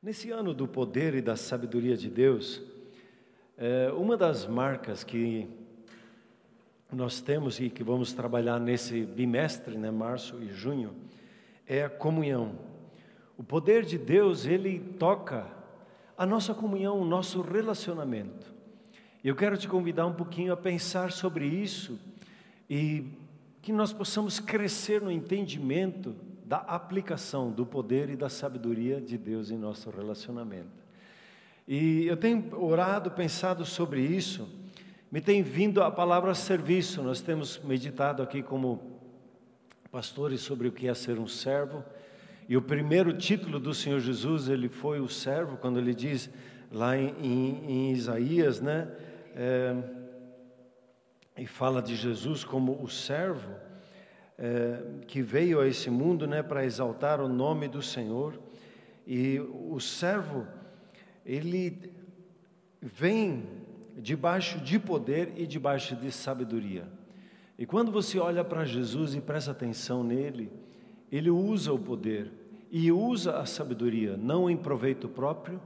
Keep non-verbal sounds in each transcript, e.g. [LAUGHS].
Nesse ano do poder e da sabedoria de Deus, é, uma das marcas que nós temos e que vamos trabalhar nesse bimestre, né, março e junho, é a comunhão. O poder de Deus, ele toca a nossa comunhão, o nosso relacionamento. Eu quero te convidar um pouquinho a pensar sobre isso e que nós possamos crescer no entendimento da aplicação do poder e da sabedoria de Deus em nosso relacionamento. E eu tenho orado, pensado sobre isso, me tem vindo a palavra serviço. Nós temos meditado aqui como pastores sobre o que é ser um servo. E o primeiro título do Senhor Jesus, ele foi o servo, quando ele diz lá em, em, em Isaías, né? É, e fala de Jesus como o servo é, que veio a esse mundo né, para exaltar o nome do Senhor. E o servo, ele vem debaixo de poder e debaixo de sabedoria. E quando você olha para Jesus e presta atenção nele, ele usa o poder e usa a sabedoria, não em proveito próprio,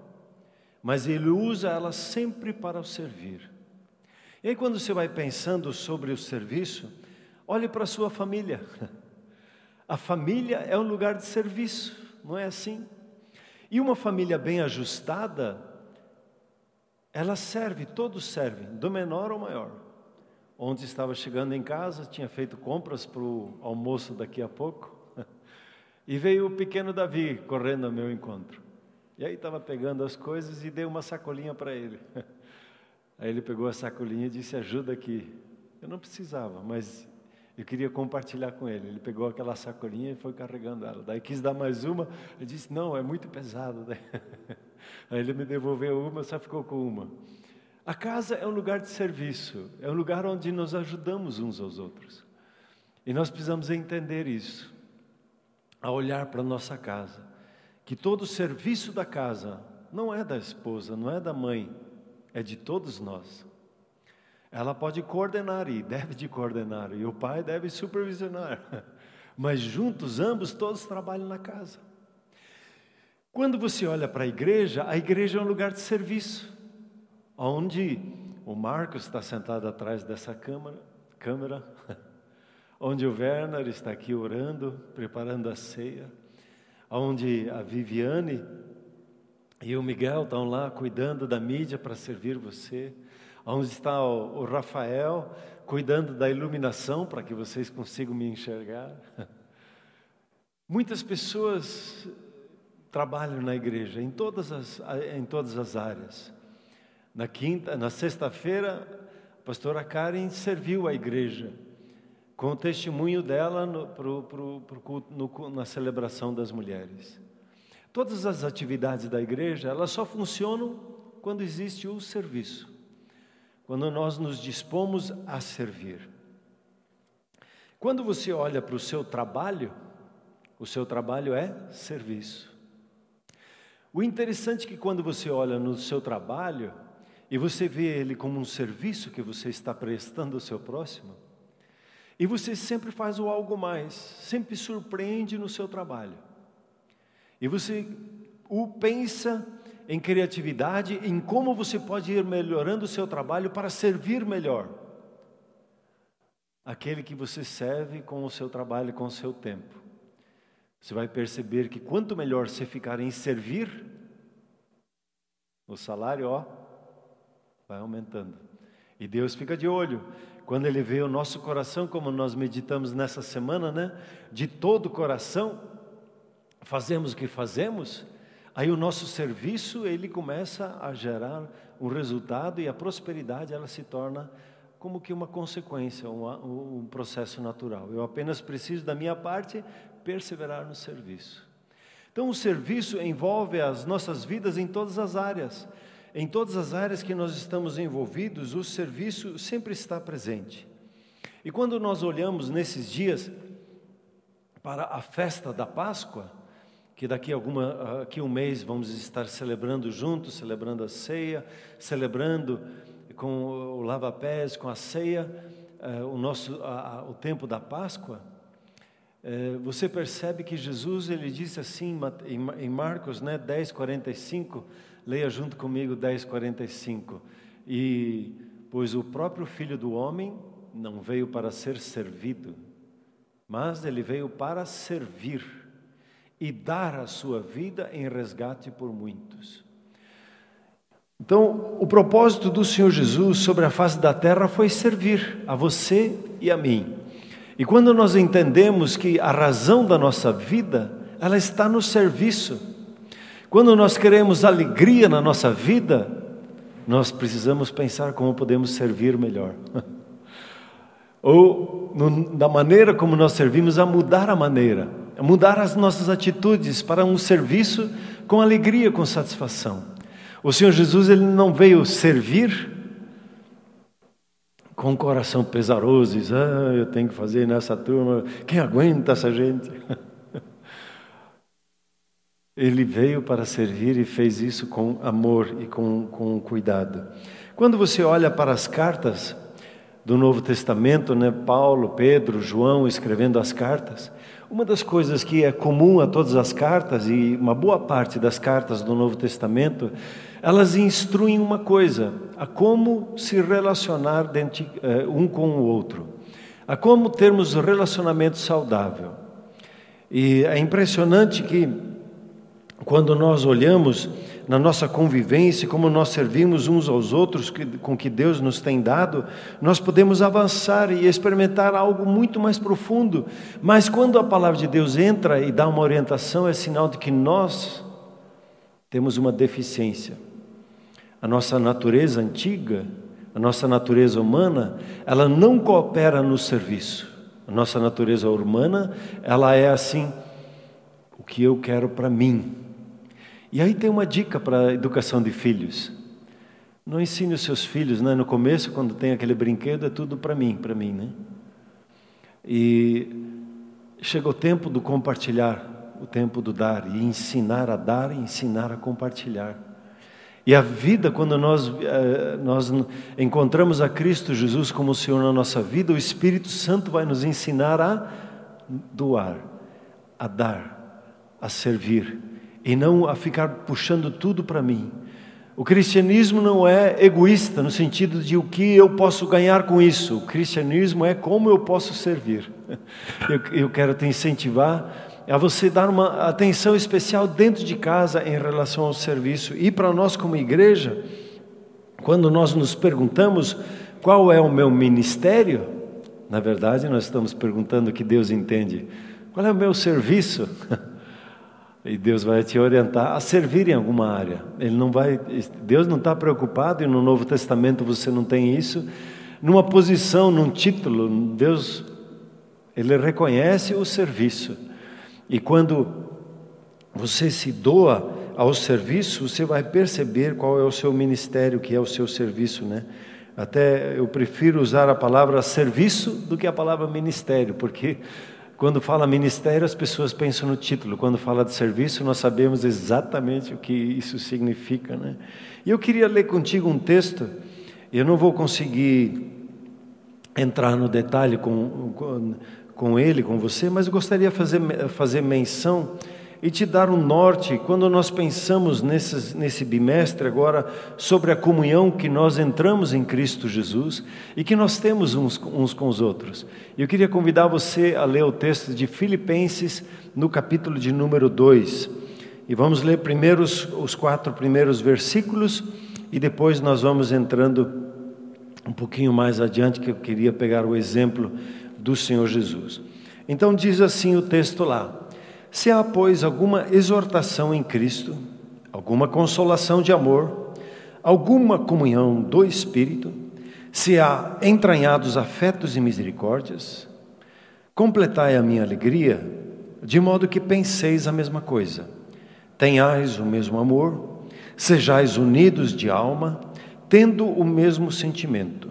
mas ele usa ela sempre para o servir. E aí, quando você vai pensando sobre o serviço, Olhe para a sua família. A família é um lugar de serviço, não é assim? E uma família bem ajustada, ela serve, todos servem, do menor ao maior. Ontem estava chegando em casa, tinha feito compras para o almoço daqui a pouco, [LAUGHS] e veio o pequeno Davi correndo ao meu encontro. E aí estava pegando as coisas e dei uma sacolinha para ele. [LAUGHS] Aí ele pegou a sacolinha e disse: Ajuda aqui. Eu não precisava, mas eu queria compartilhar com ele. Ele pegou aquela sacolinha e foi carregando ela. Daí quis dar mais uma. Ele disse: Não, é muito pesado. [LAUGHS] Aí ele me devolveu uma, só ficou com uma. A casa é um lugar de serviço, é um lugar onde nos ajudamos uns aos outros. E nós precisamos entender isso, a olhar para a nossa casa, que todo o serviço da casa não é da esposa, não é da mãe, é de todos nós. Ela pode coordenar e deve de coordenar, e o pai deve supervisionar. [LAUGHS] Mas juntos, ambos, todos trabalham na casa. Quando você olha para a igreja, a igreja é um lugar de serviço, onde o Marcos está sentado atrás dessa câmera, câmera [LAUGHS] onde o Werner está aqui orando, preparando a ceia, onde a Viviane e o Miguel estão lá cuidando da mídia para servir você, onde está o, o Rafael cuidando da iluminação para que vocês consigam me enxergar. [LAUGHS] Muitas pessoas trabalham na igreja em todas as, em todas as áreas. Na quinta, na sexta-feira, a pastora Karen serviu a igreja com o testemunho dela no, pro, pro, pro, no, na celebração das mulheres. Todas as atividades da igreja, elas só funcionam quando existe o serviço quando nós nos dispomos a servir. Quando você olha para o seu trabalho, o seu trabalho é serviço. O interessante é que quando você olha no seu trabalho e você vê ele como um serviço que você está prestando ao seu próximo, e você sempre faz o algo mais, sempre surpreende no seu trabalho. E você o pensa em criatividade, em como você pode ir melhorando o seu trabalho para servir melhor aquele que você serve com o seu trabalho, com o seu tempo. Você vai perceber que quanto melhor você ficar em servir, o salário, ó, vai aumentando. E Deus fica de olho. Quando Ele vê o nosso coração, como nós meditamos nessa semana, né? De todo o coração, fazemos o que fazemos, Aí o nosso serviço, ele começa a gerar um resultado e a prosperidade ela se torna como que uma consequência, um, processo natural. Eu apenas preciso da minha parte perseverar no serviço. Então o serviço envolve as nossas vidas em todas as áreas. Em todas as áreas que nós estamos envolvidos, o serviço sempre está presente. E quando nós olhamos nesses dias para a festa da Páscoa, que daqui alguma, aqui um mês vamos estar celebrando juntos, celebrando a ceia, celebrando com o lava-pés, com a ceia, uh, o nosso, a, o tempo da Páscoa. é, você percebe que Jesus ele disse assim em Marcos, né, 10:45, leia junto comigo 10:45. E pois o próprio Filho do homem não veio para ser servido, mas ele veio para servir e dar a sua vida em resgate por muitos. Então, o propósito do Senhor Jesus sobre a face da terra foi servir a você e a mim. E quando nós entendemos que a razão da nossa vida, ela está no serviço. Quando nós queremos alegria na nossa vida, nós precisamos pensar como podemos servir melhor. [LAUGHS] Ou no, da maneira como nós servimos, a mudar a maneira, mudar as nossas atitudes para um serviço com alegria, com satisfação. O Senhor Jesus ele não veio servir com o coração pesaroso, diz, ah, eu tenho que fazer nessa turma, quem aguenta essa gente? [LAUGHS] Ele veio para servir e fez isso com amor e com, com cuidado. Quando você olha para as cartas do Novo Testamento, né, Paulo, Pedro, João escrevendo as cartas, uma das coisas que é comum a todas as cartas e uma boa parte das cartas do Novo Testamento, elas instruem uma coisa: a como se relacionar dentro, uh, um com o outro, a como termos relacionamento saudável. E é impressionante que quando nós olhamos na nossa convivência, como nós servimos uns aos outros que, com que Deus nos tem dado, nós podemos avançar e experimentar algo muito mais profundo. Mas quando a palavra de Deus entra e dá uma orientação, é sinal de que nós temos uma deficiência. A nossa natureza antiga, a nossa natureza humana, ela não coopera no serviço. A nossa natureza humana, ela é assim: o que eu quero para mim e aí tem uma dica para a educação de filhos. Não ensine os seus filhos, né? No começo, quando tem aquele brinquedo, é tudo para mim, para mim, né? E chega o tempo do compartilhar, o tempo do dar, e ensinar a dar e ensinar a compartilhar. E a vida, quando nós, eh, nós encontramos a Cristo Jesus como o Senhor na nossa vida, o Espírito Santo vai nos ensinar a doar, a dar, a servir e não a ficar puxando tudo para mim. O cristianismo não é egoísta no sentido de o que eu posso ganhar com isso. O cristianismo é como eu posso servir. [LAUGHS] Eu, eu quero te incentivar a você dar uma atenção especial dentro de casa em relação ao serviço. E para nós, como igreja, quando nós nos perguntamos qual é o meu ministério, na verdade, nós estamos perguntando o que Deus entende. Qual é o meu serviço? [LAUGHS] E Deus vai te orientar a servir em alguma área. Ele não vai, Deus não está preocupado e no Novo Testamento você não tem isso. Numa posição, num título, Deus ele reconhece o serviço. E quando você se doa ao serviço, você vai perceber qual é o seu ministério, que é o seu serviço, né? Até eu prefiro usar a palavra serviço do que a palavra ministério, porque quando fala ministério, as pessoas pensam no título. Quando fala de serviço, nós sabemos exatamente o que isso significa, né? E eu queria ler contigo um texto. Eu não vou conseguir entrar no detalhe com, com, com ele, com você, mas eu gostaria de fazer, fazer menção e te dar um norte quando nós pensamos nesse, nesse bimestre agora sobre a comunhão que nós entramos em Cristo Jesus e que nós temos uns, uns com os outros. Eu queria convidar você a ler o texto de Filipenses no capítulo de número 2. E vamos ler primeiro os, os quatro primeiros versículos e depois nós vamos entrando um pouquinho mais adiante, que eu queria pegar o exemplo do Senhor Jesus. Então diz assim o texto lá: se há, pois, alguma exortação em Cristo, alguma consolação de amor, alguma comunhão do Espírito, se há entranhados afetos e misericórdias, completai a minha alegria, de modo que penseis a mesma coisa, tenhais o mesmo amor, sejais unidos de alma, tendo o mesmo sentimento.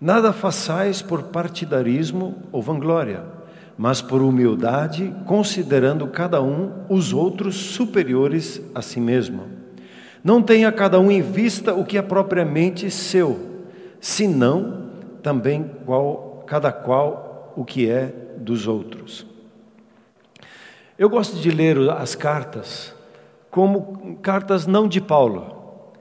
Nada façais por partidarismo ou vanglória mas por humildade, considerando cada um os outros superiores a si mesmo. Não tenha cada um em vista o que é propriamente seu, senão também qual, cada qual o que é dos outros. Eu gosto de ler as cartas como cartas não de Paulo,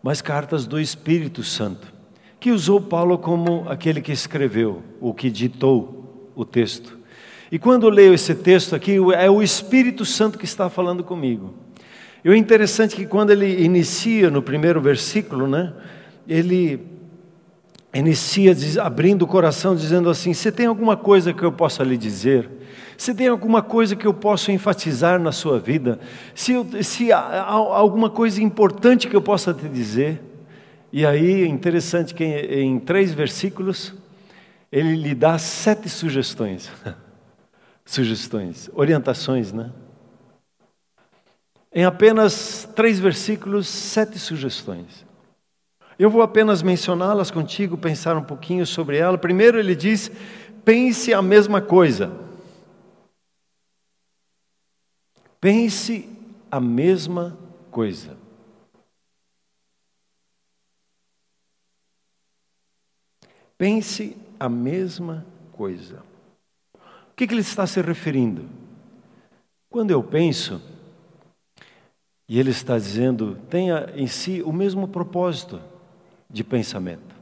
mas cartas do Espírito Santo, que usou Paulo como aquele que escreveu, o que ditou o texto. E quando eu leio esse texto aqui, é o Espírito Santo que está falando comigo. E o interessante é que quando ele inicia no primeiro versículo, né, ele inicia abrindo o coração, dizendo assim: Você tem alguma coisa que eu possa lhe dizer? Se tem alguma coisa que eu possa enfatizar na sua vida, se, se há alguma coisa importante que eu possa te dizer. E aí é interessante que em, em três versículos ele lhe dá sete sugestões, [LAUGHS] sugestões, orientações, né? Em apenas três versículos, sete sugestões. Eu vou apenas mencioná-las contigo, pensar um pouquinho sobre ela. Primeiro, ele diz: pense a mesma coisa. Pense a mesma coisa. Pense a mesma coisa. O que, que ele está se referindo? Quando eu penso, e ele está dizendo, tenha em si o mesmo propósito de pensamento.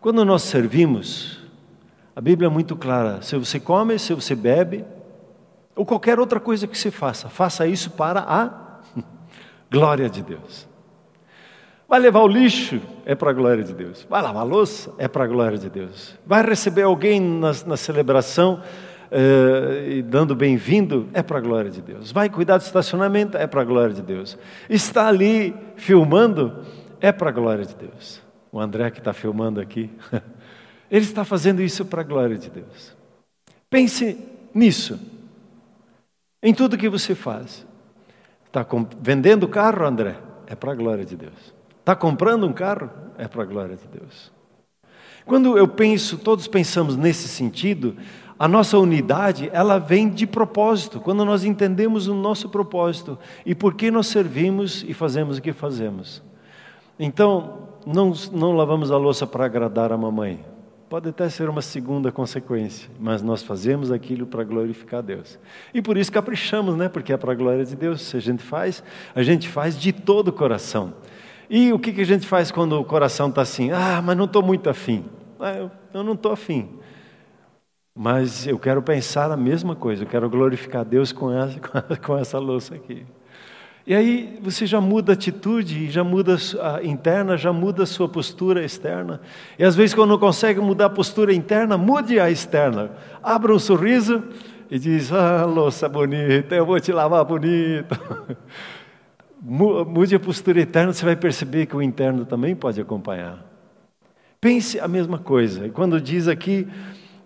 Quando nós servimos, a Bíblia é muito clara: se você come, se você bebe, ou qualquer outra coisa que se faça, faça isso para a [LAUGHS] glória de Deus. Vai levar o lixo, é para a glória de Deus. Vai lavar a louça, é para a glória de Deus. Vai receber alguém na, na celebração, eh, dando bem-vindo, é para a glória de Deus. Vai cuidar do estacionamento, é para a glória de Deus. Está ali filmando, é para a glória de Deus. O André que está filmando aqui, [LAUGHS] ele está fazendo isso para a glória de Deus. Pense nisso. Em tudo que você faz. Está vendendo carro, André? É para a glória de Deus. Está comprando um carro? É para a glória de Deus. Quando eu penso, todos pensamos nesse sentido, a nossa unidade, ela vem de propósito, quando nós entendemos o nosso propósito e por que nós servimos e fazemos o que fazemos. Então, não, não lavamos a louça para agradar a mamãe, Pode até ser uma segunda consequência, mas nós fazemos aquilo para glorificar Deus. E por isso caprichamos, né? Porque é para a glória de Deus. Se a gente faz, a gente faz de todo o coração. E o que, a gente faz quando o coração está assim? Ah, mas não estou muito afim. Ah, eu, eu não estou afim. Mas eu quero pensar a mesma coisa, eu quero glorificar Deus [LAUGHS] com essa, com essa louça aqui. E aí você já muda a atitude, já muda a interna, já muda a sua postura externa. E às vezes, quando não consegue mudar a postura interna, mude a externa. Abra um sorriso e diz: Ah, louça bonita, eu vou te lavar bonito. [LAUGHS] Mude a postura interna, você vai perceber que o interno também pode acompanhar. Pense a mesma coisa. Quando diz aqui,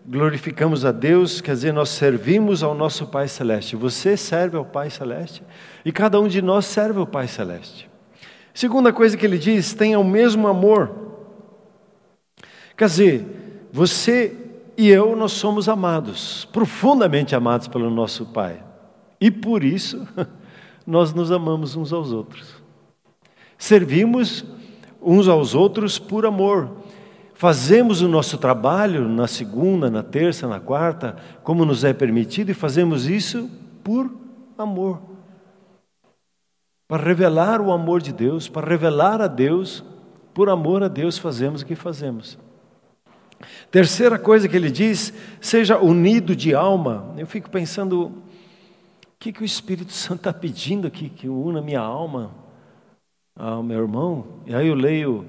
glorificamos a Deus, quer dizer, nós servimos ao nosso Pai Celeste. Você serve ao Pai Celeste e cada um de nós serve ao Pai Celeste. Segunda coisa que ele diz, tenha o mesmo amor. Quer dizer, você e eu, nós somos amados, profundamente amados pelo nosso Pai. E por isso, [LAUGHS] nós nos amamos uns aos outros. Servimos uns aos outros por amor fazemos o nosso trabalho na segunda, na terça, na quarta, como nos é permitido, e fazemos isso por amor. Para revelar o amor de Deus, para revelar a Deus, por amor a Deus fazemos o que fazemos. Terceira coisa que ele diz, seja unido de alma. Eu fico pensando, que, que o Espírito Santo está pedindo aqui, que una minha alma ao meu irmão? E aí eu leio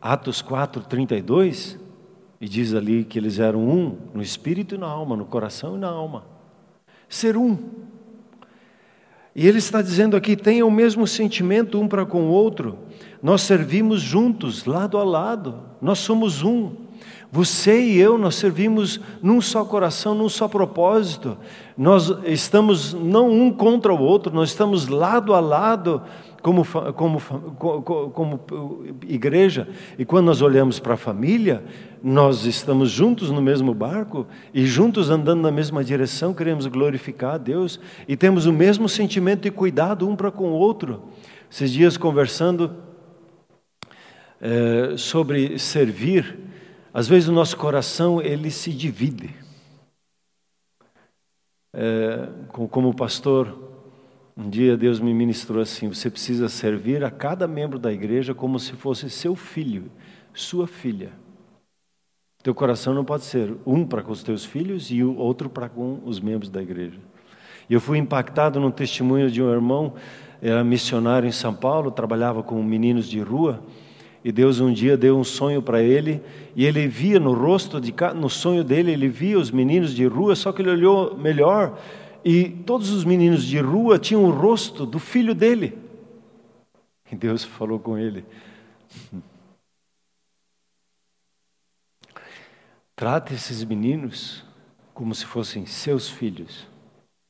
Atos 4, 32, e diz ali que eles eram um no espírito e na alma, no coração e na alma. Ser um. E ele está dizendo aqui: tenha o mesmo sentimento um para com o outro. Nós servimos juntos, lado a lado. Nós somos um. Você e eu, nós servimos num só coração, num só propósito. Nós estamos não um contra o outro, nós estamos lado a lado como, como, como, como igreja, e quando nós olhamos para a família, nós estamos juntos no mesmo barco e juntos andando na mesma direção, queremos glorificar a Deus e temos o mesmo sentimento e cuidado um para com o outro. Esses dias conversando é, sobre servir, às vezes o nosso coração ele se divide. é, como pastor, um dia Deus me ministrou assim: você precisa servir a cada membro da igreja como se fosse seu filho, sua filha. Teu coração não pode ser um para com os teus filhos e o outro para com os membros da igreja. Eu fui impactado num testemunho de um irmão, era missionário em São Paulo, trabalhava com meninos de rua, e Deus um dia deu um sonho para ele, e ele via no rosto, de, no sonho dele, ele via os meninos de rua, só que ele olhou melhor, e todos os meninos de rua tinham o rosto do filho dele. E Deus [LAUGHS] falou com ele: Trate esses meninos como se fossem seus filhos,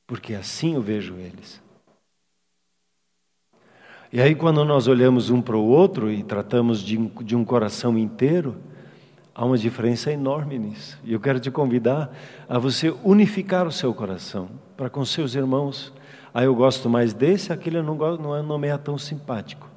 porque assim eu vejo eles. E aí, quando nós olhamos um para o outro e tratamos de um, de um coração inteiro, há uma diferença enorme nisso. E eu quero te convidar a você unificar o seu coração para com seus irmãos. Ah, eu gosto mais desse, aquele não, gosto, não, é, não me é tão simpático.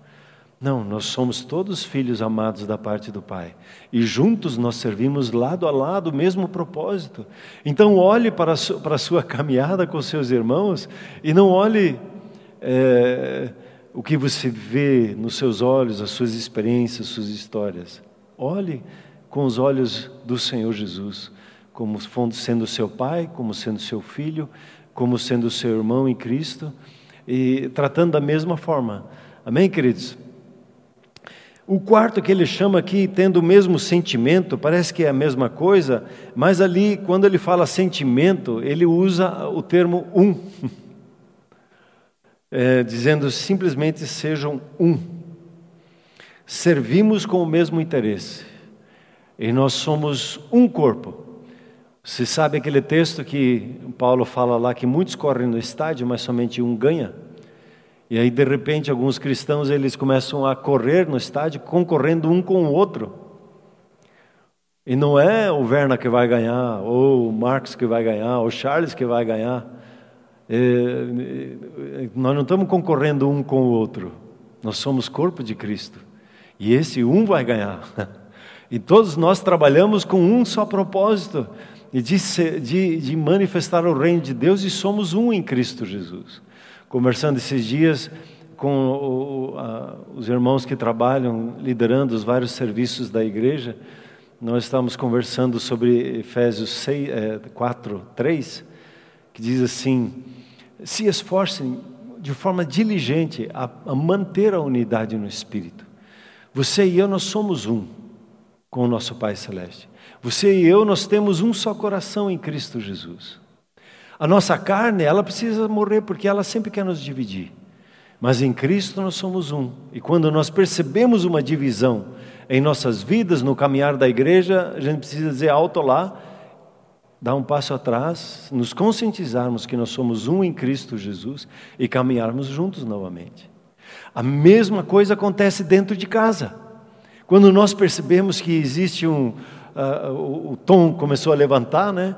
Não, nós somos todos filhos amados da parte do Pai. E juntos nós servimos lado a lado o mesmo propósito. Então, olhe para a sua, para a sua caminhada com seus irmãos e não olhe é, o que você vê nos seus olhos, as suas experiências, as suas histórias. Olhe com os olhos do Senhor Jesus, como sendo seu Pai, como sendo seu filho, como sendo seu irmão em Cristo, e tratando da mesma forma. Amém, queridos? O quarto que ele chama aqui, tendo o mesmo sentimento, parece que é a mesma coisa, mas ali, quando ele fala sentimento, ele usa o termo um, [LAUGHS] é, dizendo simplesmente sejam um. Servimos com o mesmo interesse, e nós somos um corpo. Você sabe aquele texto que Paulo fala lá que muitos correm no estádio, mas somente um ganha? E aí, de repente, alguns cristãos eles começam a correr no estádio, concorrendo um com o outro. E não é o Werner que vai ganhar, ou o Marcos que vai ganhar, ou o Charles que vai ganhar. É, é, nós não estamos concorrendo um com o outro. Nós somos corpo de Cristo. E esse um vai ganhar. [LAUGHS] E todos nós trabalhamos com um só propósito, de, de, de manifestar o reino de Deus, e somos um em Cristo Jesus conversando esses dias com o, a, os irmãos que trabalham liderando os vários serviços da igreja, nós estamos conversando sobre Efésios 6, é, 4, 3, que diz assim: se esforcem de forma diligente a, a manter a unidade no Espírito. Você e eu, nós somos um com o nosso Pai Celeste. Você e eu, nós temos um só coração em Cristo Jesus. A nossa carne, ela precisa morrer porque ela sempre quer nos dividir. Mas em Cristo nós somos um. E quando nós percebemos uma divisão em nossas vidas, no caminhar da igreja, a gente precisa dizer alto lá, dar um passo atrás, nos conscientizarmos que nós somos um em Cristo Jesus e caminharmos juntos novamente. A mesma coisa acontece dentro de casa. Quando nós percebemos que existe um. Uh, o, tom começou a levantar, né?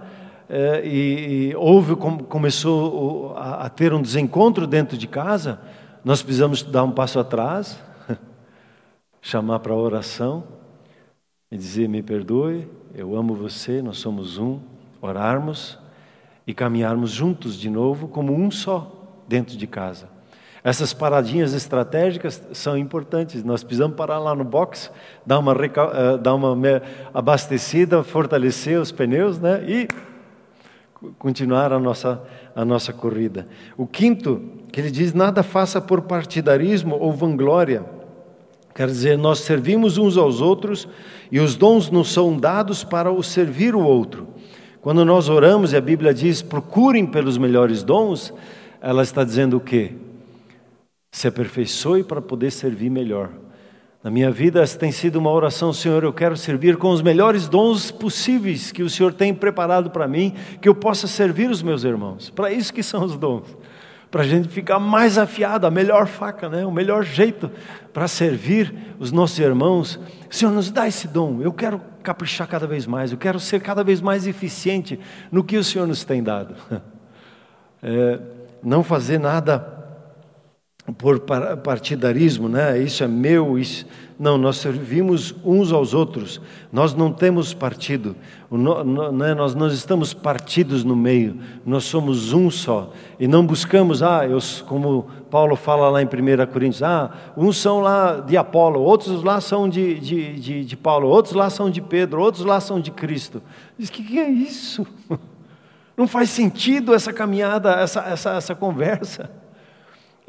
é, e, e, houve, começou a, a, ter um desencontro dentro de casa, nós precisamos dar um passo atrás, [LAUGHS] chamar para a oração e dizer: Me perdoe, eu amo você, nós somos um, orarmos e caminharmos juntos de novo como um só dentro de casa. Essas paradinhas estratégicas são importantes. Nós precisamos parar lá no box, dar uma, eh, dar uma abastecida, fortalecer os pneus, né? E continuar a nossa, a nossa corrida. O quinto, que ele diz: nada faça por partidarismo ou vanglória. Quer dizer, nós servimos uns aos outros e os dons nos são dados para o servir o outro. Quando nós oramos e a Bíblia diz procurem pelos melhores dons, ela está dizendo o quê? Se aperfeiçoe para poder servir melhor. Na minha vida, essa tem sido uma oração, Senhor, eu quero servir com os melhores dons possíveis que o Senhor tem preparado para mim, que eu possa servir os meus irmãos. Para isso que são os dons. Para a gente ficar mais afiado, a melhor faca, né? o melhor jeito para servir os nossos irmãos. Senhor, nos dá esse dom. Eu quero caprichar cada vez mais, eu quero ser cada vez mais eficiente no que o Senhor nos tem dado. [LAUGHS] É, não fazer nada por partidarismo, né? Isso é meu, isso não, nós servimos uns aos outros. Nós não temos partido. Né? Nós não estamos partidos no meio. Nós somos um só. E não buscamos, ah, eu, como Paulo fala lá em 1 Coríntios, ah, uns são lá de Apolo, outros lá são de, de, de, de Paulo, outros lá são de Pedro, outros lá são de Cristo. Diz, que, que é isso? [LAUGHS] Não faz sentido essa caminhada, essa, essa, essa conversa.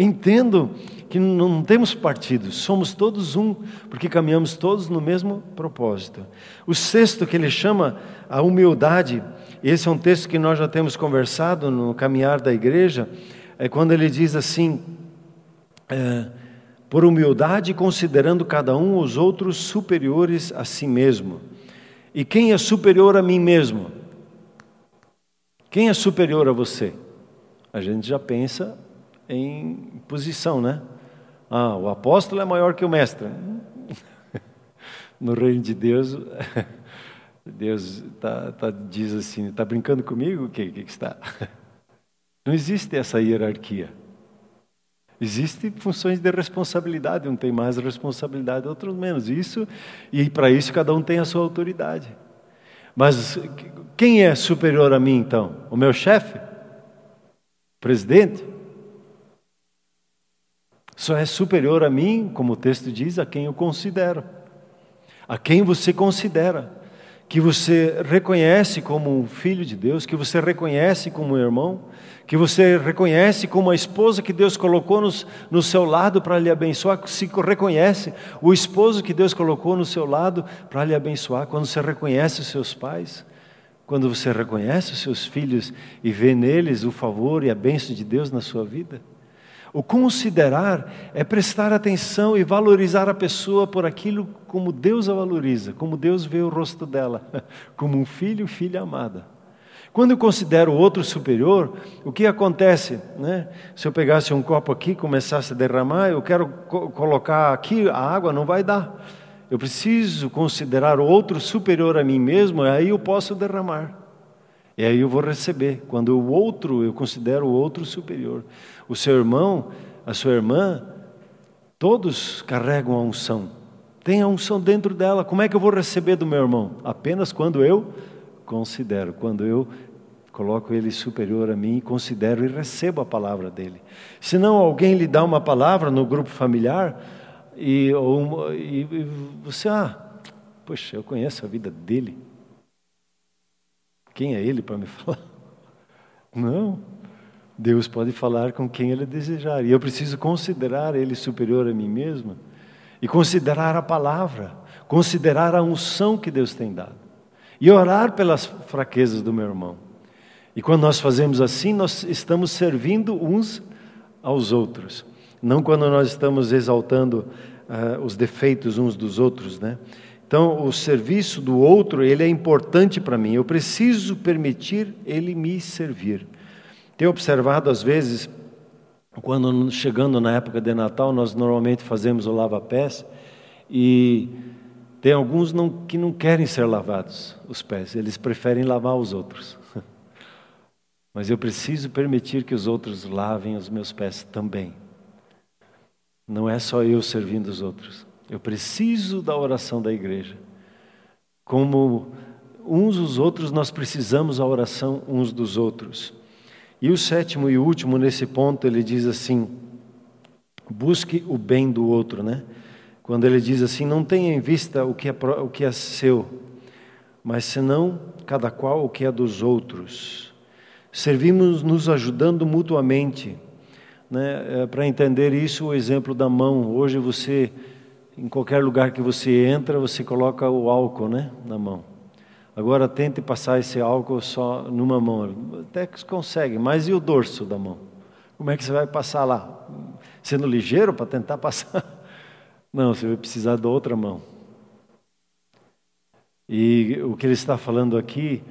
Entendo que não temos partidos, somos todos um, porque caminhamos todos no mesmo propósito. O sexto que ele chama a humildade, esse é um texto que nós já temos conversado no caminhar da igreja, é quando ele diz assim: é, por humildade, considerando cada um os outros superiores a si mesmo. E quem é superior a mim mesmo? Quem é superior a você? A gente já pensa em posição, né? Ah, o apóstolo é maior que o mestre. [LAUGHS] No reino de Deus, [LAUGHS] Deus tá, tá, diz assim: está brincando comigo? O que, que, está? [LAUGHS] Não existe essa hierarquia. Existem funções de responsabilidade, um tem mais responsabilidade, outro menos. Isso e para isso cada um tem a sua autoridade. Mas quem é superior a mim então? O meu chefe? Presidente? Só é superior a mim, como o texto diz, a quem eu considero. A quem você considera. Que você reconhece como um filho de Deus, que você reconhece como um irmão, que você reconhece como a esposa que Deus colocou no, no seu lado para lhe abençoar, se reconhece o esposo que Deus colocou no seu lado para lhe abençoar, quando você reconhece os seus pais, quando você reconhece os seus filhos e vê neles o favor e a bênção de Deus na sua vida. O considerar é prestar atenção e valorizar a pessoa por aquilo como Deus a valoriza, como Deus vê o rosto dela, [LAUGHS] como um filho, filha amada. Quando eu considero o outro superior, o que acontece? Né? Se eu pegasse um copo aqui e começasse a derramar, eu quero co colocar aqui a água, não vai dar. Eu preciso considerar o outro superior a mim mesmo, aí eu posso derramar. E aí eu vou receber. Quando o outro, eu considero o outro superior o seu irmão, a sua irmã, todos carregam a unção. Tem a unção dentro dela. Como é que eu vou receber do meu irmão? Apenas quando eu considero, quando eu coloco ele superior a mim, considero e recebo a palavra dele. Se não alguém lhe dá uma palavra no grupo familiar e, ou, e, e você, ah, poxa, eu conheço a vida dele. Quem é ele para me [LAUGHS] falar? Não. Deus pode falar com quem Ele desejar. E eu preciso considerar Ele superior a mim mesmo. E considerar a palavra. Considerar a unção que Deus tem dado. E orar pelas fraquezas do meu irmão. E quando nós fazemos assim, nós estamos servindo uns aos outros. Não quando nós estamos exaltando uh, os defeitos uns dos outros, né? Então, o serviço do outro, ele é importante para mim. Eu preciso permitir ele me servir. Tenho observado às vezes, quando chegando na época de Natal, nós normalmente fazemos o lava-pés e tem alguns não, que não querem ser lavados os pés, eles preferem lavar os outros. [LAUGHS] Mas eu preciso permitir que os outros lavem os meus pés também. Não é só eu servindo os outros. Eu preciso da oração da igreja. Como uns os outros, nós precisamos a oração uns dos outros. E o sétimo e último nesse ponto, ele diz assim: busque o bem do outro, né? Quando ele diz assim: não tenha em vista o que é, o que é seu, mas senão cada qual o que é dos outros. Servimos nos ajudando mutuamente. Né? É, Para entender isso, o exemplo da mão. Hoje você, em qualquer lugar que você entra, você coloca o álcool né? na mão. Agora tente passar esse álcool só numa mão. Até que consegue, mas e o dorso da mão? Como é que você vai passar lá? Sendo ligeiro para tentar passar? [LAUGHS] Não, você vai precisar da outra mão. E o que ele está falando aqui,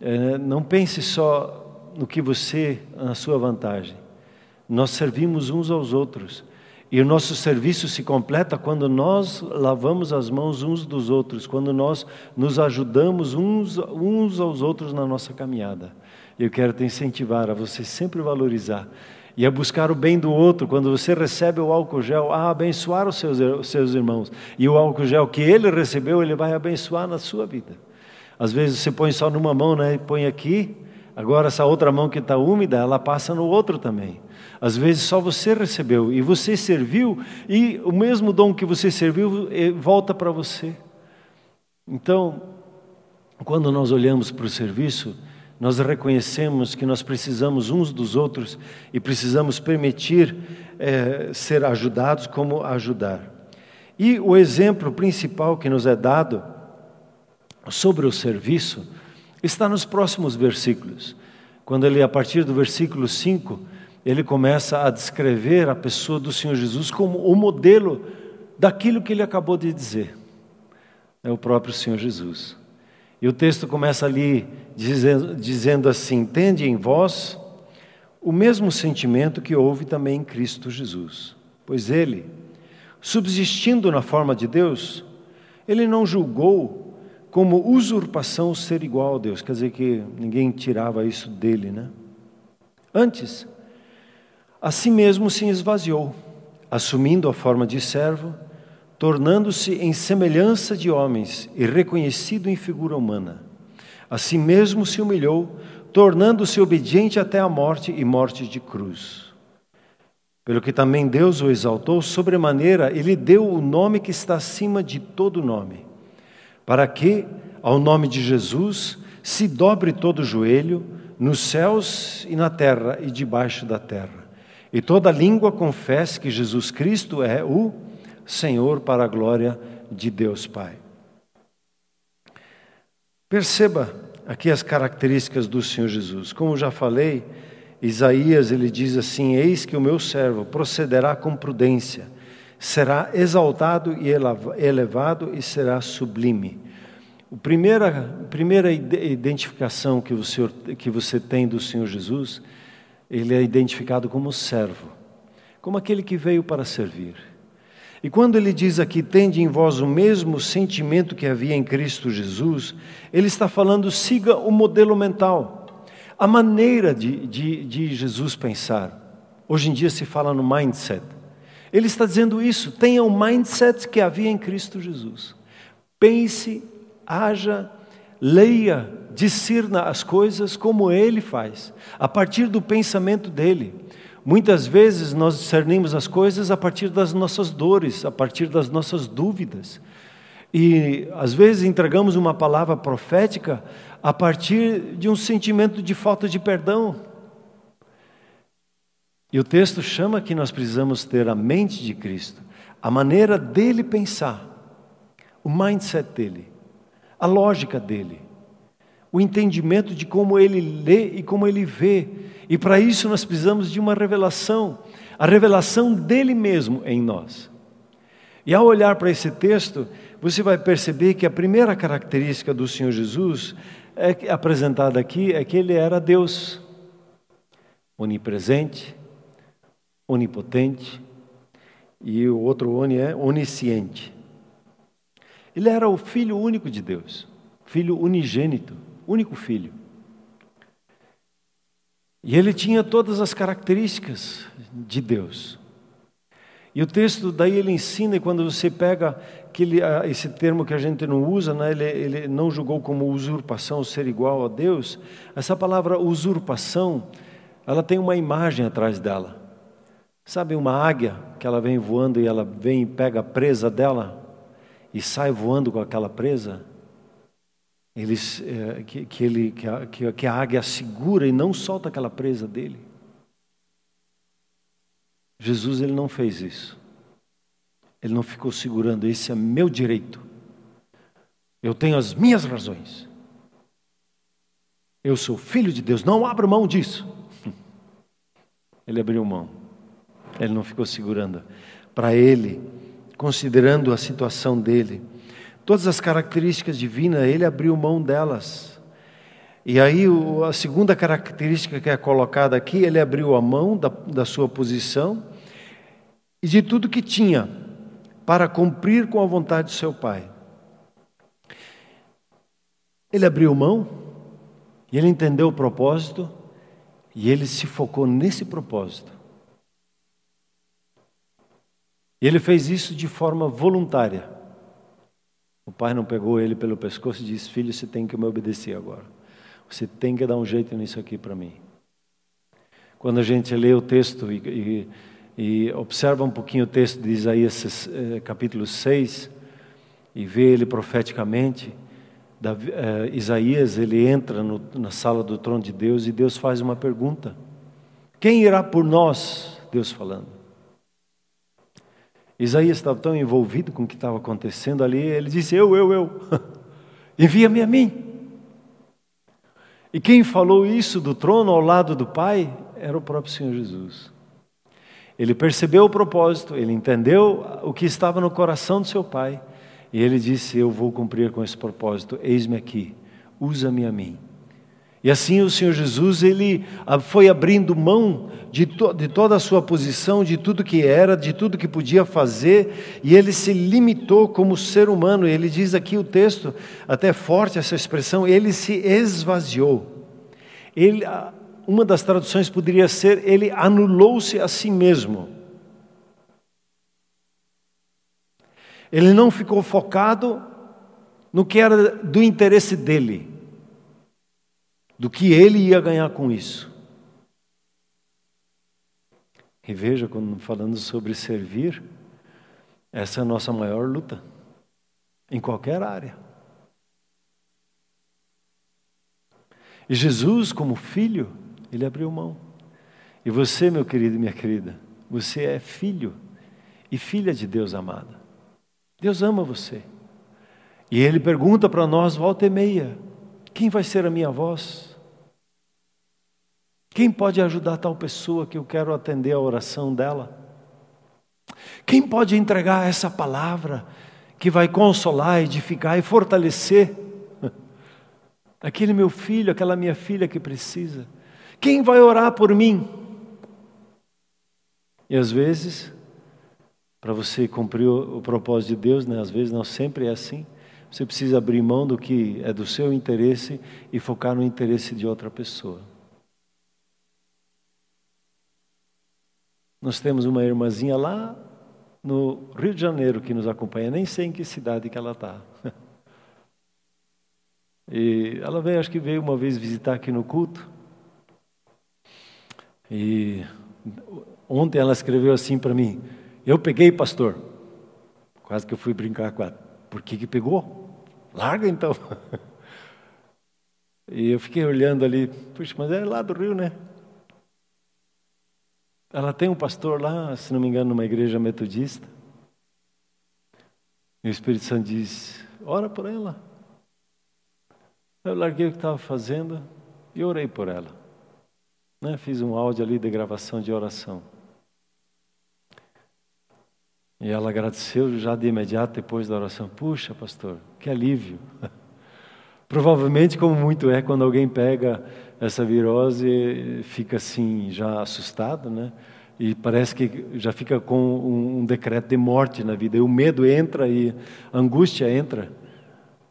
é, não pense só no que você, na sua vantagem. Nós servimos uns aos outros. E o nosso serviço se completa quando nós lavamos as mãos uns dos outros, quando nós nos ajudamos uns, uns aos outros na nossa caminhada. Eu quero te incentivar a você sempre valorizar e é buscar o bem do outro. Quando você recebe o álcool gel, a abençoar os seus, os seus irmãos. E o álcool gel que ele recebeu, ele vai abençoar na sua vida. Às vezes você põe só numa mão, né? põe aqui, agora essa outra mão que está úmida, ela passa no outro também. Às vezes só você recebeu e você serviu, e o mesmo dom que você serviu eh, volta para você. Então, quando nós olhamos para o serviço, nós reconhecemos que nós precisamos uns dos outros e precisamos permitir é, ser ajudados como ajudar. E o exemplo principal que nos é dado sobre o serviço está nos próximos versículos. Quando ele, a partir do versículo 5, ele começa a descrever a pessoa do Senhor Jesus como o modelo daquilo que ele acabou de dizer. É o próprio Senhor Jesus. E o texto começa ali dizendo, dizendo assim: Tende em vós o mesmo sentimento que houve também em Cristo Jesus. Pois ele, subsistindo na forma de Deus, ele não julgou como usurpação ser igual a Deus, quer dizer que ninguém tirava isso dele, né? Antes, a si mesmo se esvaziou, assumindo a forma de servo, tornando-se em semelhança de homens e reconhecido em figura humana. A si mesmo se humilhou, tornando-se obediente até a morte e morte de cruz. Pelo que também Deus o exaltou sobremaneira e lhe deu o nome que está acima de todo nome, para que, ao nome de Jesus, se dobre todo o joelho, nos céus e na terra e debaixo da terra, e toda língua confesse que Jesus Cristo é o Senhor para a glória de Deus Pai. Perceba aqui as características do Senhor Jesus. Como já falei, Isaías ele diz assim: Eis que o meu servo procederá com prudência, será exaltado e elevado e será sublime. A primeira, primeira identificação que você, que você tem do Senhor Jesus, ele é identificado como servo, como aquele que veio para servir. E quando ele diz aqui, tende em vós o mesmo sentimento que havia em Cristo Jesus, ele está falando, siga o modelo mental, a maneira de, de, de Jesus pensar. Hoje em dia se fala no mindset. Ele está dizendo isso, tenha o mindset que havia em Cristo Jesus. Pense, haja, leia, discirna as coisas como ele faz, a partir do pensamento dele. Muitas vezes nós discernimos as coisas a partir das nossas dores, a partir das nossas dúvidas. E às vezes entregamos uma palavra profética a partir de um sentimento de falta de perdão. E o texto chama que nós precisamos ter a mente de Cristo, a maneira dele pensar, o mindset dele, a lógica dele, o entendimento de como ele lê e como ele vê e para isso nós precisamos de uma revelação, a revelação dele mesmo em nós. E ao olhar para esse texto, você vai perceber que a primeira característica do Senhor Jesus é apresentada aqui é que ele era Deus, onipresente, onipotente, e o outro oni é onisciente. Ele era o filho único de Deus, filho unigênito, único filho. E ele tinha todas as características de Deus. E o texto daí ele ensina, e quando você pega aquele, esse termo que a gente não usa, né, ele, ele não julgou como usurpação ser igual a Deus, essa palavra usurpação, ela tem uma imagem atrás dela. Sabe uma águia que ela vem voando e ela vem e pega a presa dela e sai voando com aquela presa? Eles, é, que, que, ele, que, a, que a águia segura e não solta aquela presa dele. Jesus ele não fez isso. Ele não ficou segurando, esse é meu direito. Eu tenho as minhas razões. Eu sou filho de Deus, não abro mão disso. [LAUGHS] Ele abriu mão. Ele não ficou segurando. Para ele, considerando a situação dele, Todas as características divinas, ele abriu mão delas. E aí, a segunda característica que é colocada aqui, ele abriu a mão da, da sua posição e de tudo que tinha para cumprir com a vontade de seu pai. Ele abriu mão e ele entendeu o propósito e ele se focou nesse propósito. E ele fez isso de forma voluntária. O pai não pegou ele pelo pescoço e disse: Filho, você tem que me obedecer agora. Você tem que dar um jeito nisso aqui para mim. Quando a gente lê o texto e, e, e, observa um pouquinho o texto de Isaías eh, capítulo 6 e vê ele profeticamente, eh, Isaías ele entra no, na sala do trono de Deus e Deus faz uma pergunta: Quem irá por nós? Deus falando. Isaías estava tão envolvido com o que estava acontecendo ali, ele disse: Eu, eu, eu, [LAUGHS] envia-me a mim. E quem falou isso do trono ao lado do Pai era o próprio Senhor Jesus. Ele percebeu o propósito, ele entendeu o que estava no coração do seu Pai, e ele disse: Eu vou cumprir com esse propósito, eis-me aqui, usa-me a mim. E assim o Senhor Jesus ele foi abrindo mão de, to, de toda a sua posição, de tudo que era, de tudo que podia fazer, e ele se limitou como ser humano. Ele diz aqui o texto, até forte essa expressão, ele se esvaziou. Ele, uma das traduções poderia ser: ele anulou-se a si mesmo. Ele não ficou focado no que era do interesse dele do que ele ia ganhar com isso. E veja, quando falando sobre servir, essa é a nossa maior luta, em qualquer área. E Jesus, como filho, ele abriu mão. E você, meu querido e minha querida, você é filho e filha de Deus amada. Deus ama você. E ele pergunta para nós, volta e meia: quem vai ser a minha voz? Quem pode ajudar tal pessoa que eu quero atender a oração dela? Quem pode entregar essa palavra que vai consolar, edificar e fortalecer [LAUGHS] aquele meu filho, aquela minha filha que precisa? Quem vai orar por mim? E às vezes, para você cumprir o, propósito de Deus, né? às vezes não sempre é assim. Você precisa abrir mão do que é do seu interesse e focar no interesse de outra pessoa. Nós temos uma irmãzinha lá no Rio de Janeiro que nos acompanha, nem sei em que cidade que ela está. [LAUGHS] E ela veio, acho que veio uma vez visitar aqui no culto. E ontem ela escreveu assim para mim: Eu peguei, pastor. Quase que eu fui brincar com ela. Por que, que pegou? Larga então. [LAUGHS] E eu fiquei olhando ali, puxa, mas é lá do Rio, né? Ela tem um pastor lá, se não me engano, numa igreja metodista. E o Espírito Santo diz: ora por ela. Eu larguei o que estava fazendo e orei por ela. Né? Fiz um áudio ali de gravação de oração. E ela agradeceu já de imediato depois da oração. Puxa, pastor, que alívio. [LAUGHS] Provavelmente, como muito é quando alguém pega essa virose, fica assim, já assustado, né? E parece que já fica com um, decreto de morte na vida. E o medo entra e a angústia entra.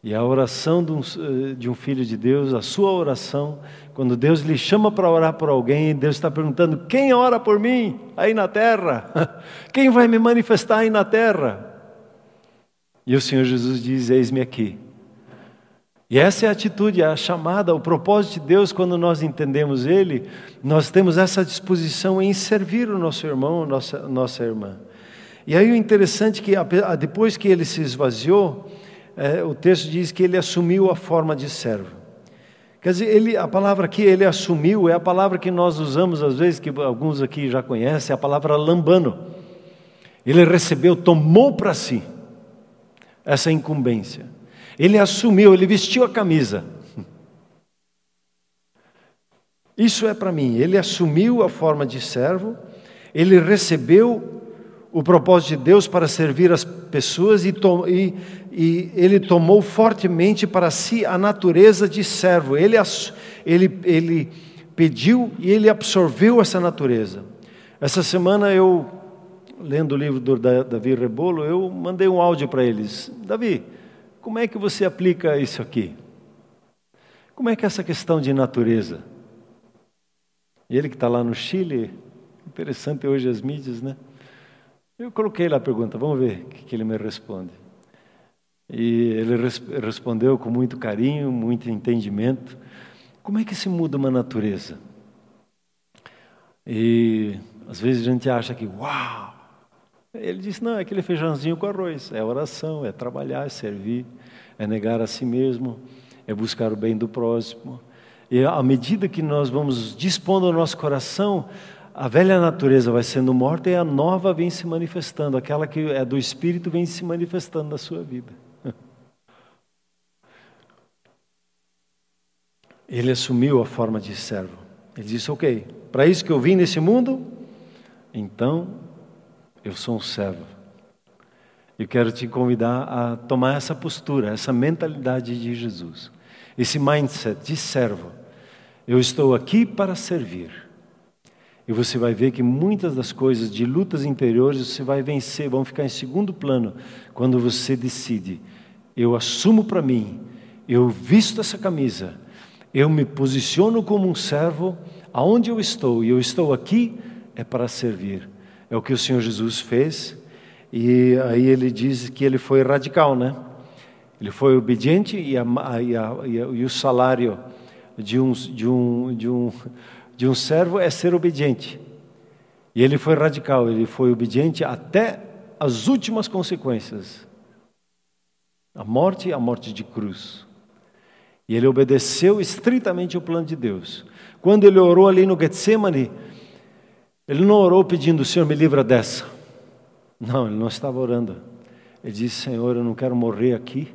E a oração de um, eh, de um, filho de Deus, a sua oração, quando Deus lhe chama para orar por alguém, Deus está perguntando: quem ora por mim aí na terra? [LAUGHS] Quem vai me manifestar aí na terra? E o Senhor Jesus diz: Eis-me aqui. E essa é a atitude, a chamada, o propósito de Deus, quando nós entendemos Ele, nós temos essa disposição em servir o nosso irmão, nossa, nossa irmã. E aí o interessante é que depois que ele se esvaziou, é, o texto diz que ele assumiu a forma de servo. Quer dizer, ele, a palavra que ele assumiu é a palavra que nós usamos às vezes, que alguns aqui já conhecem, é a palavra lambano. Ele recebeu, tomou para si essa incumbência. Ele assumiu, ele vestiu a camisa. Isso é para mim. Ele assumiu a forma de servo, ele recebeu o propósito de Deus para servir as pessoas e, e, e, ele tomou fortemente para si a natureza de servo. Ele, ele, ele pediu e ele absorveu essa natureza. Essa semana eu, lendo o livro do Davi Rebolo, eu mandei um áudio para eles. Davi, como é que você aplica isso aqui? Como é que é essa questão de natureza? E ele que está lá no Chile, interessante hoje as mídias, né? Eu coloquei lá a pergunta, vamos ver o que, que ele me responde. E ele res respondeu com muito carinho, muito entendimento. Como é que se muda uma natureza? E às vezes a gente acha que, uau! Ele disse: não, é aquele feijãozinho com arroz. É oração, é trabalhar, é servir, é negar a si mesmo, é buscar o bem do próximo. E à medida que nós vamos dispondo o nosso coração, a velha natureza vai sendo morta e a nova vem se manifestando, aquela que é do Espírito vem se manifestando na sua vida. Ele assumiu a forma de servo. Ele disse: Ok, para isso que eu vim nesse mundo, então eu sou um servo. Eu quero te convidar a tomar essa postura, essa mentalidade de Jesus, esse mindset de servo. Eu estou aqui para servir. E você vai ver que muitas das coisas de lutas interiores você vai vencer, vão ficar em segundo plano quando você decide: eu assumo para mim, eu visto essa camisa, eu me posiciono como um servo aonde eu estou, e eu estou aqui é para servir. É o que o Senhor Jesus fez, e aí ele diz que ele foi radical, né? Ele foi obediente e, a, e, a, e o salário de um, de, um, de, um, de um servo é ser obediente. E ele foi radical, ele foi obediente até as últimas consequências a morte a morte de cruz. E ele obedeceu estritamente o plano de Deus. Quando ele orou ali no Getsemane, ele não orou pedindo, Senhor, me livra dessa. Não, ele não estava orando. Ele disse, Senhor, eu não quero morrer aqui.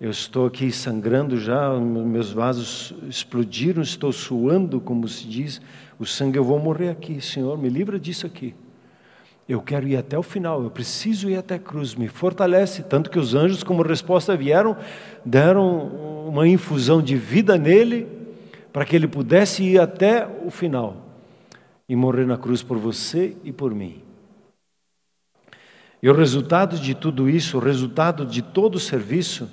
Eu estou aqui sangrando já, meus vasos explodiram, estou suando, como se diz. O sangue, eu vou morrer aqui. Senhor, me livra disso aqui. Eu quero ir até o final, eu preciso ir até a cruz, me fortalece. Tanto que os anjos, como resposta, vieram, deram uma infusão de vida nele, para que ele pudesse ir até o final e morrer na cruz por você e por mim. E o resultado de tudo isso, o resultado de todo o serviço,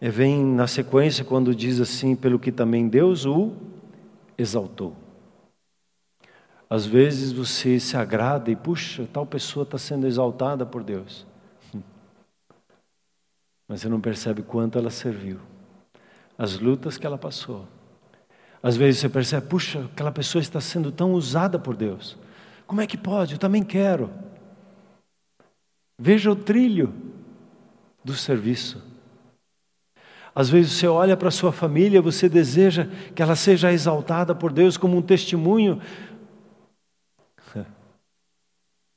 é, vem na sequência quando diz assim: pelo que também Deus o exaltou. Às vezes você se agrada e, puxa, tal pessoa está sendo exaltada por Deus. [LAUGHS] Mas você não percebe quanto ela serviu, as lutas que ela passou, às vezes você percebe, puxa, aquela pessoa está sendo tão usada por Deus. Como é que pode? Eu também quero. Veja o trilho do serviço. Às vezes você olha para sua família, você deseja que ela seja exaltada por Deus como um testemunho.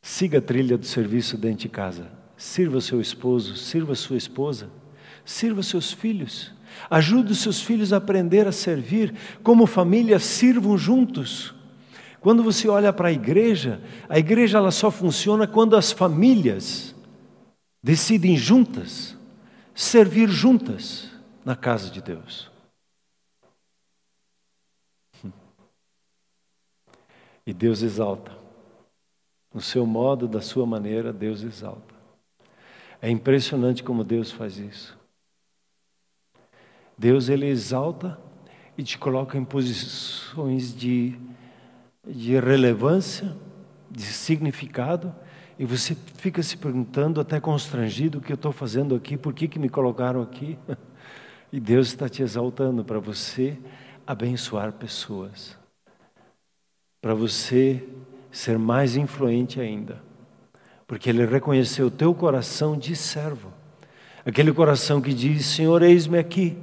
Siga a trilha do serviço dentro de casa. Sirva seu esposo, sirva sua esposa, sirva seus filhos. Ajude os seus filhos a aprender a servir, como família, sirvam juntos. Quando você olha para a igreja, a igreja ela só funciona quando as famílias decidem juntas servir juntas na casa de Deus. E Deus exalta. No seu modo, da sua maneira, Deus exalta. É impressionante como Deus faz isso. Deus ele exalta e te coloca em posições de, de relevância, de significado, e você fica se perguntando, até constrangido, o que eu estou fazendo aqui, por que, que me colocaram aqui? [LAUGHS] E Deus está te exaltando para você abençoar pessoas, para você ser mais influente ainda, porque Ele reconheceu o teu coração de servo, aquele coração que diz: Senhor, eis-me aqui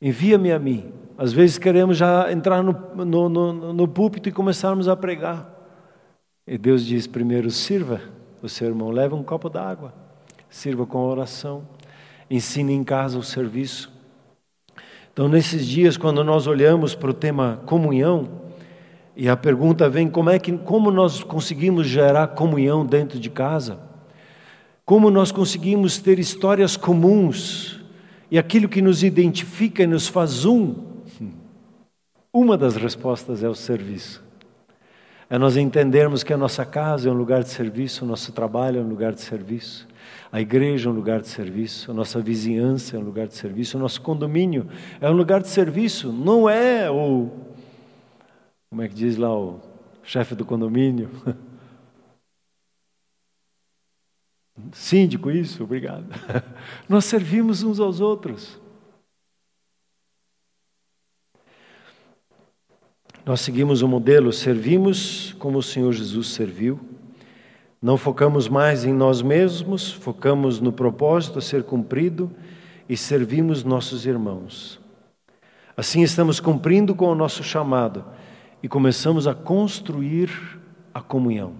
Envia-me a mim. Às vezes queremos já entrar no, no, no, no púlpito e começarmos a pregar. E Deus diz: primeiro, sirva o seu irmão, leve um copo d'água, sirva com oração, ensine em casa o serviço. Então, nesses dias, quando nós olhamos para o tema comunhão, e a pergunta vem: como é que como nós conseguimos gerar comunhão dentro de casa? Como nós conseguimos ter histórias comuns e aquilo que nos identifica e nos faz um, uma das respostas é o serviço. É nós entendermos que a nossa casa é um lugar de serviço, o nosso trabalho é um lugar de serviço, a igreja é um lugar de serviço, a nossa vizinhança é um lugar de serviço, o nosso condomínio é um lugar de serviço, não é o. Como é que diz lá o chefe do condomínio? [LAUGHS] Síndico, isso, obrigado. [LAUGHS] Nós servimos uns aos outros. Nós seguimos o modelo, servimos como o Senhor Jesus serviu. Não focamos mais em nós mesmos, focamos no propósito a ser cumprido e servimos nossos irmãos. Assim estamos cumprindo com o nosso chamado e começamos a construir a comunhão.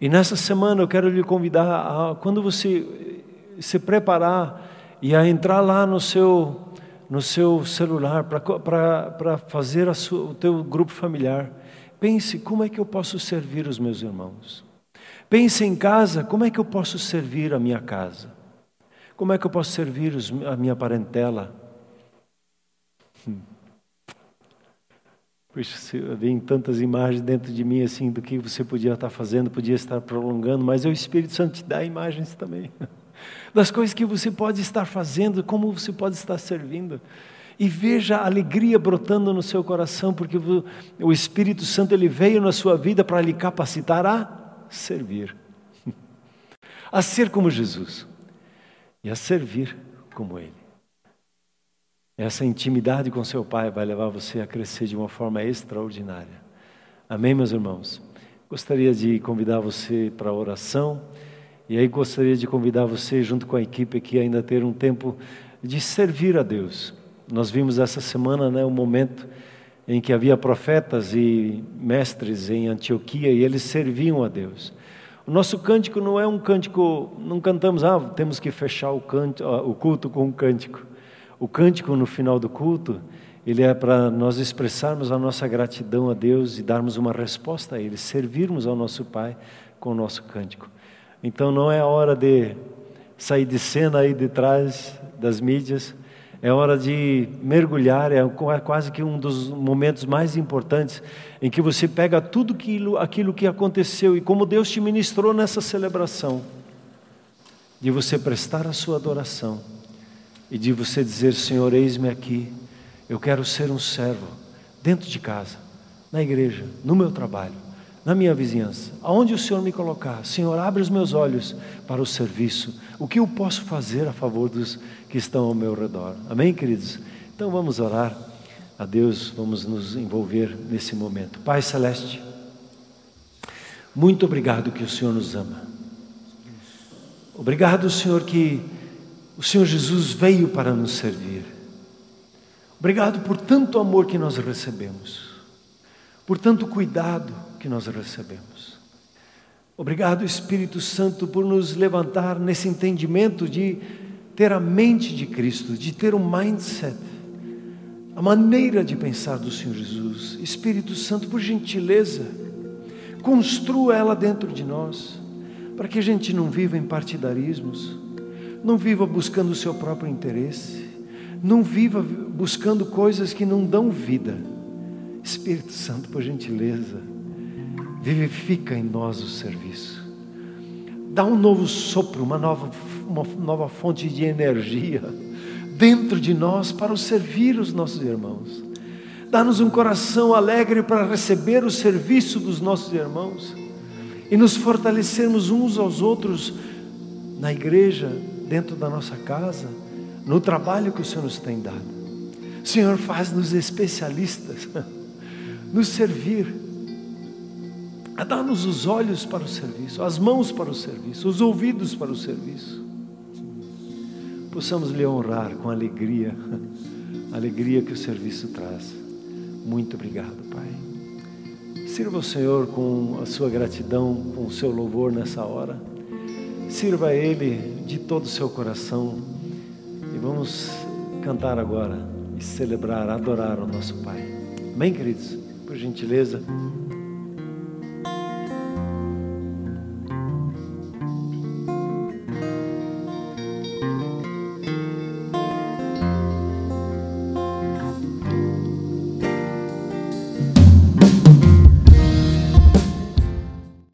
E nessa semana eu quero lhe convidar a, quando você se preparar e a entrar lá no seu no seu celular para fazer sua, o teu grupo familiar, pense como é que eu posso servir os meus irmãos. Pense em casa, como é que eu posso servir a minha casa? Como é que eu posso servir os, a minha parentela? Hum. Vem tantas imagens dentro de mim assim do que você podia estar fazendo, podia estar prolongando, mas o Espírito Santo te dá imagens também. [LAUGHS] Das coisas que você pode estar fazendo, como você pode estar servindo. E veja a alegria brotando no seu coração, porque o Espírito Santo ele veio na sua vida para lhe capacitar a servir. [LAUGHS] A ser como Jesus e a servir como Ele. Essa intimidade com seu Pai vai levar você a crescer de uma forma extraordinária. Amém, meus irmãos? Gostaria de convidar você para a oração. E aí gostaria de convidar você, junto com a equipe aqui, ainda ter um tempo de servir a Deus. Nós vimos essa semana né, um momento em que havia profetas e mestres em Antioquia e eles serviam a Deus. O nosso cântico não é um cântico, não cantamos, ah, temos que fechar o, canto, o culto com um cântico. O cântico no final do culto, ele é para nós expressarmos a nossa gratidão a Deus e darmos uma resposta a Ele, servirmos ao nosso Pai com o nosso cântico. Então não é hora de sair de cena aí de trás das mídias, é hora de mergulhar, é quase que um dos momentos mais importantes em que você pega tudo aquilo, aquilo que aconteceu e como Deus te ministrou nessa celebração, de você prestar a sua adoração e de você dizer: Senhor, eis-me aqui, eu quero ser um servo, dentro de casa, na igreja, no meu trabalho, na minha vizinhança, aonde o Senhor me colocar, Senhor, abre os meus olhos para o serviço, o que eu posso fazer a favor dos que estão ao meu redor. Amém, queridos? Então vamos orar a Deus, vamos nos envolver nesse momento. Pai Celeste, muito obrigado que o Senhor nos ama. Obrigado, Senhor, que o Senhor Jesus veio para nos servir. Obrigado por tanto amor que nós recebemos, por tanto cuidado que nós recebemos. Obrigado, Espírito Santo, por nos levantar nesse entendimento de ter a mente de Cristo, de ter um mindset, a maneira de pensar do Senhor Jesus. Espírito Santo, por gentileza, construa ela dentro de nós, para que a gente não viva em partidarismos não viva buscando o seu próprio interesse. Não viva buscando coisas que não dão vida. Espírito Santo, por gentileza, vivifica em nós o serviço. Dá um novo sopro, uma nova, uma nova fonte de energia dentro de nós para servir os nossos irmãos. Dá-nos um coração alegre para receber o serviço dos nossos irmãos e nos fortalecermos uns aos outros na igreja, dentro da nossa casa, no trabalho que o Senhor nos tem dado. Senhor, faz-nos especialistas, [LAUGHS] nos servir, a dar-nos os olhos para o serviço, as mãos para o serviço, os ouvidos para o serviço. Possamos lhe honrar com alegria, a [LAUGHS] alegria que o serviço traz. Muito obrigado, Pai. Sirva o Senhor com a sua gratidão, com o seu louvor nessa hora. Sirva Ele de todo o seu coração e vamos cantar agora e celebrar, adorar o nosso Pai. Amém, queridos? Por gentileza.